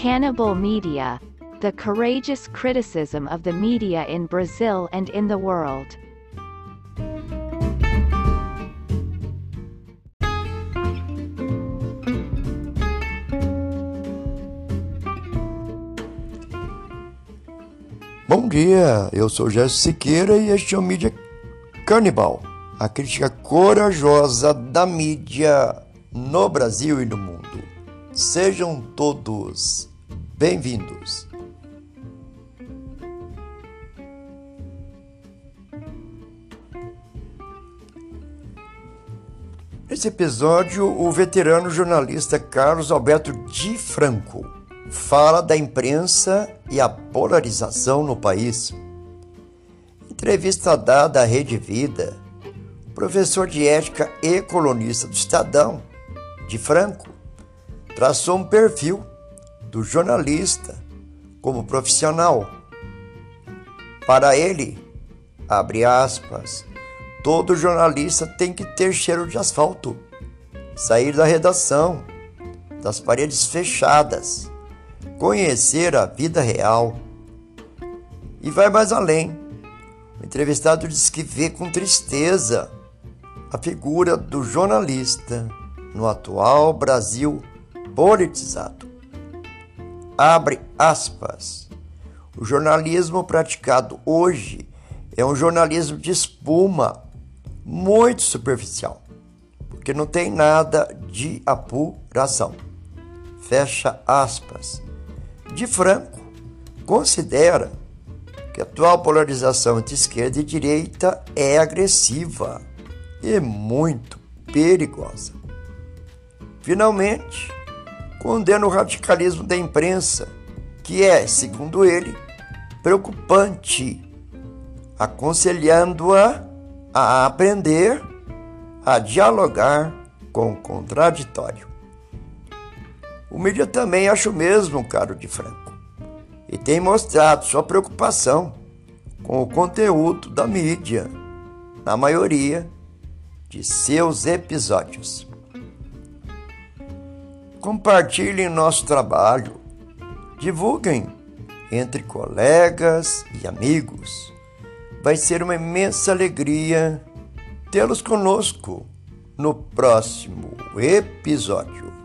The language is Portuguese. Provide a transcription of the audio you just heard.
Cannibal Media The Courageous Criticism of the Media in Brazil and in the World. Bom dia, eu sou Jéssica Siqueira e este é o Mídia Cannibal, a crítica corajosa da mídia no Brasil e no mundo. Sejam todos bem-vindos. Nesse episódio, o veterano jornalista Carlos Alberto Di Franco fala da imprensa e a polarização no país. Entrevista dada à Rede Vida, professor de ética e colunista do Estadão, Di Franco, traçou um perfil do jornalista como profissional. Para ele, abre aspas, Todo jornalista tem que ter cheiro de asfalto, sair da redação, das paredes fechadas, conhecer a vida real. E vai mais além. O entrevistado diz que vê com tristeza a figura do jornalista no atual Brasil politizado. Abre aspas. O jornalismo praticado hoje é um jornalismo de espuma muito superficial, porque não tem nada de apuração. Fecha aspas. De Franco considera que a atual polarização entre esquerda e direita é agressiva e muito perigosa. Finalmente, condena o radicalismo da imprensa, que é, segundo ele, preocupante, aconselhando-a a aprender a dialogar com o contraditório. O mídia também acha o mesmo, caro de Franco, e tem mostrado sua preocupação com o conteúdo da mídia, na maioria de seus episódios. Compartilhem nosso trabalho, divulguem entre colegas e amigos Vai ser uma imensa alegria tê-los conosco no próximo episódio.